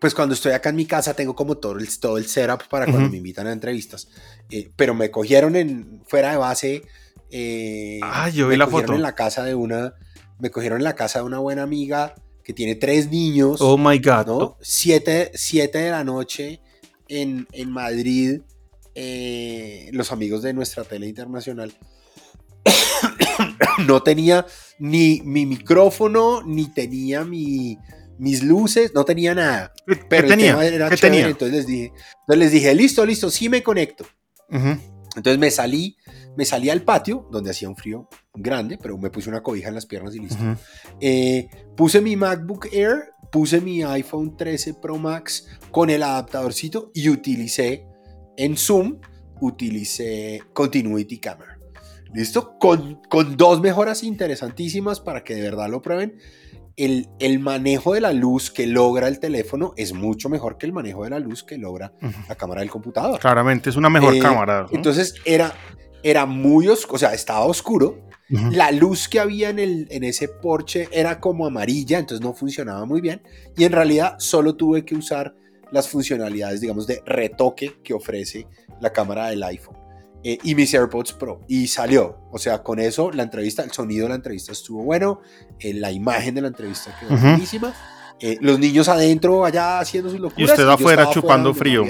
pues cuando estoy acá en mi casa tengo como todo el, todo el setup para cuando me invitan a entrevistas. Eh, pero me cogieron en fuera de base. Ah, yo vi me la foto. en la casa de una... Me cogieron en la casa de una buena amiga que tiene tres niños. Oh my God. ¿no? Siete, siete de la noche en, en Madrid, eh, los amigos de nuestra tele internacional. no tenía ni mi micrófono, ni tenía mi, mis luces, no tenía nada. ¿Qué, qué Pero el tenía? tema era ¿Qué chévere, tenía? entonces les dije, entonces les dije, listo, listo, sí me conecto. Ujú. Entonces me salí, me salí al patio, donde hacía un frío grande, pero me puse una cobija en las piernas y listo. Eh, puse mi MacBook Air, puse mi iPhone 13 Pro Max con el adaptadorcito y utilicé en Zoom, utilicé Continuity Camera. ¿Listo? Con, con dos mejoras interesantísimas para que de verdad lo prueben. El, el manejo de la luz que logra el teléfono es mucho mejor que el manejo de la luz que logra la cámara del computador. Claramente es una mejor Eh, cámara. ¿no? Entonces era, era muy oscuro, o sea, estaba oscuro, la luz que había en, el, en ese Porsche era como amarilla, entonces no funcionaba muy bien. Y en realidad solo tuve que usar las funcionalidades, digamos, de retoque que ofrece la cámara del iPhone. eh, y mis AirPods Pro. Y salió. O sea, con eso la entrevista, el sonido de la entrevista estuvo bueno. eh, la imagen de la entrevista quedó Ujú. buenísima. eh, los niños adentro allá haciendo sus locuras. Y usted afuera chupando no frío.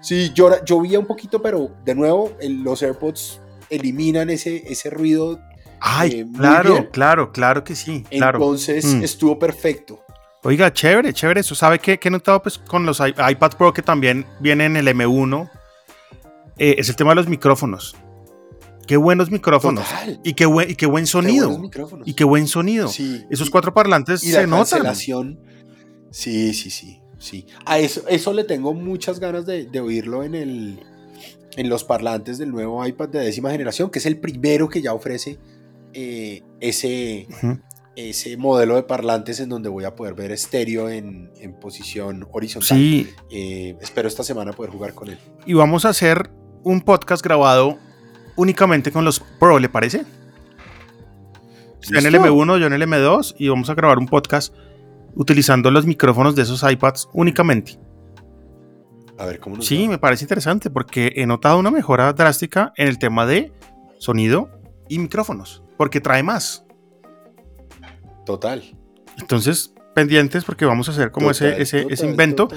Sí, llora- llovía un poquito, pero de nuevo, el- los AirPods eliminan ese, ese ruido. Ay, Eh, claro, claro, claro que sí. Claro. Entonces Mm. estuvo perfecto. Oiga, chévere, chévere. Eso sabe que, he notado pues con los iPad Pro que también vienen en el M1. eh, es el tema de los micrófonos. Qué buenos micrófonos. Total. Y qué buen, y qué buen Qué sonido. micrófonos. y qué buen sonido. Sí, Esos y- cuatro parlantes y se la notan. Sí, sí, sí, sí. A eso, eso le tengo muchas ganas de, de oírlo en el en los parlantes del nuevo iPad de décima generación, que es el primero que ya ofrece eh, ese, modelo de parlantes en donde voy a poder ver estéreo en, en posición horizontal. Sí, Eh, espero esta semana poder jugar con él. y vamos a hacer un podcast grabado únicamente con los Pro, ¿le parece? Usted en el ¿Listo? M1, yo en el M2 y vamos a grabar un podcast utilizando los micrófonos de esos iPads únicamente. A ver cómo nos Sí, va. me parece interesante porque he notado una mejora drástica en el tema de sonido y micrófonos, porque trae más. Total. Entonces, pendientes porque vamos a hacer como Total, ese, ese, ese invento.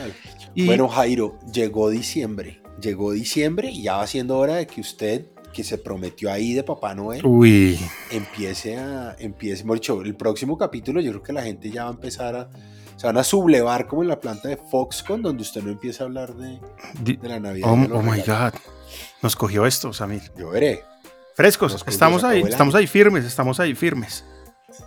Y Bueno, Jairo, llegó diciembre. Llegó diciembre y ya va siendo hora de que usted, que se prometió ahí de Papá Noel, uy, empiece a. Empiece, dicho, el próximo capítulo, yo creo que la gente ya va a empezar a. Se van a sublevar como en la planta de Foxconn, donde usted no empieza a hablar de, de la Navidad. oh, oh my. God, nos cogió esto, Samir. Yo veré. Frescos, Nos estamos ahí, estamos ahí firmes, estamos ahí firmes.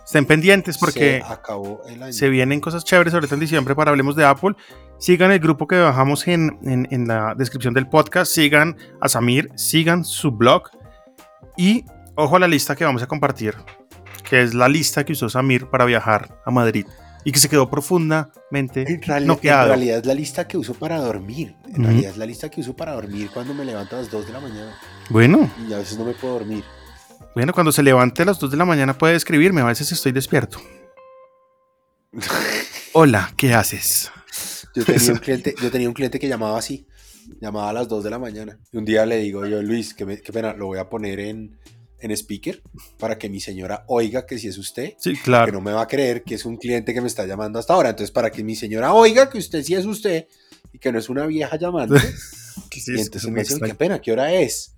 Estén pendientes porque Se acabó el año. se vienen cosas chéveres ahorita en diciembre para Hablemos de Apple. Sigan el grupo que bajamos en, en- en la descripción del podcast. Sigan a Samir, sigan su blog. Y ojo a la lista que vamos a compartir, que es la lista que usó Samir para viajar a Madrid y que se quedó profundamente En realidad, noqueado. en realidad es la lista que uso para dormir. En realidad es la lista que uso para dormir cuando me levanto a las 2 de la mañana. Bueno, Y a veces no me puedo dormir. bueno, cuando se levante a las 2 de la mañana puede escribirme, a veces estoy despierto. Hola, ¿qué haces? Yo tenía, un cliente, yo tenía un cliente que llamaba así. Llamaba a las 2 de la mañana. Y un día le digo yo, Luis, que qué pena, lo voy a poner en, en speaker para que mi señora oiga que si es usted. Sí, Que claro. no me va a creer que es un cliente que me está llamando hasta ahora. Entonces, para que mi señora oiga que usted sí es usted y que no es una vieja llamando. Sí, y es- entonces es me muy dice, "Uy, qué pena, ¿qué hora es?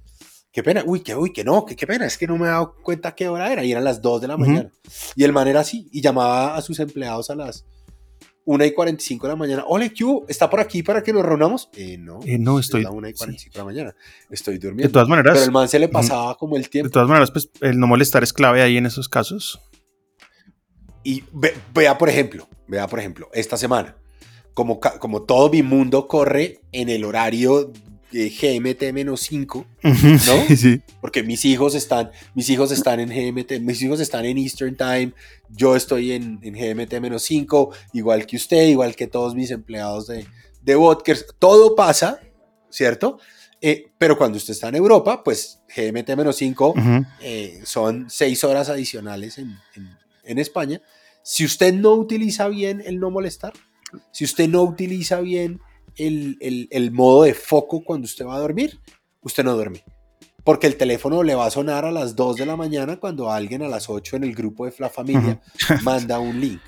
Qué pena, uy, que, uy, que no, que qué pena, es que no me he dado cuenta qué hora era. Y eran las 2 de la mañana. Y el man era así, y llamaba a sus empleados a las 1 y 45 de la mañana. Hola, Q, ¿está por aquí para que nos reunamos? Eh, no, Eh, no, es estoy- la 1 y 45 de la mañana. Estoy De durmiendo. todas maneras, Pero el man se le pasaba como el de tiempo. todas maneras, pues el no molestar es clave ahí en esos casos. Y ve- vea, por ejemplo, vea, por ejemplo, esta semana, como, como todo mi mundo corre en el horario de GMT-5, ¿No? Sí, sí. porque mis hijos están, mis hijos están en GMT, mis hijos están en Eastern Time, yo estoy en, en GMT-5, igual que usted, igual que todos mis empleados de, de Vodkers, todo pasa, ¿cierto? Eh, pero cuando usted está en Europa, pues GMT-5 Ujú. eh, son seis horas adicionales en, en- en España. Si usted no utiliza bien el no molestar, si usted no utiliza bien el, el- el modo de foco cuando usted va a dormir, usted no duerme. Porque el teléfono le va a sonar a las 2 de la mañana cuando alguien a las 8 en el grupo de la familia manda un link.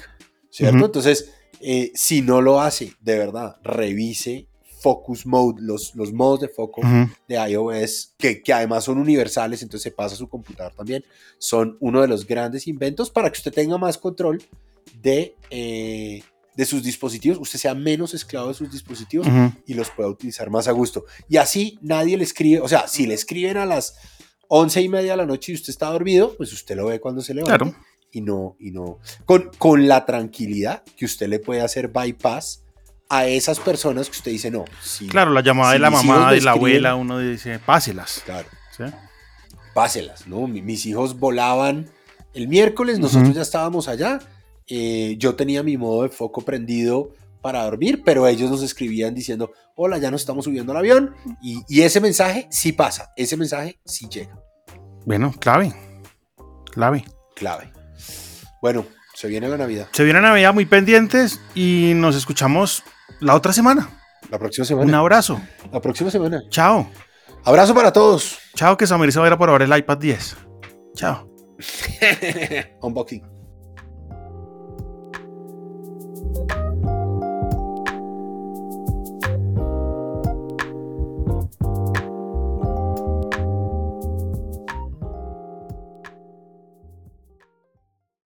¿Cierto? Ujú. Entonces, eh, si no lo hace, de verdad, revise Focus Mode, los, los modos de foco de iOS, que, que además son universales, entonces se pasa a su computador también, son uno de los grandes inventos para que usted tenga más control de, eh, de sus dispositivos, usted sea menos esclavo de sus dispositivos y los pueda utilizar más a gusto. Y así nadie le escribe, o sea, si le escriben a las once y media de la noche y usted está dormido, pues usted lo ve cuando se levanta. Claro. Y no, y no, con, con la tranquilidad que usted le puede hacer bypass a esas personas que usted dice, no, si, Claro, la llamada Si de la mamá, de la abuela, uno dice, páselas. claro, ¿sí? páselas, ¿no? Mi- Mis hijos volaban el miércoles, nosotros ya estábamos allá, eh, yo tenía mi modo de foco prendido para dormir, pero ellos nos escribían diciendo, hola, ya nos estamos subiendo al avión, y, y ese mensaje sí pasa, ese mensaje sí llega, Bueno, clave. Clave. clave. Bueno, se viene la Navidad, Se viene Navidad muy pendientes y nos escuchamos la otra semana. la próxima Un semana, abrazo. la próxima semana. Chao. Abrazo para todos. Chao, que Samir se va a ir a probar el iPad 10. Chao. Unboxing.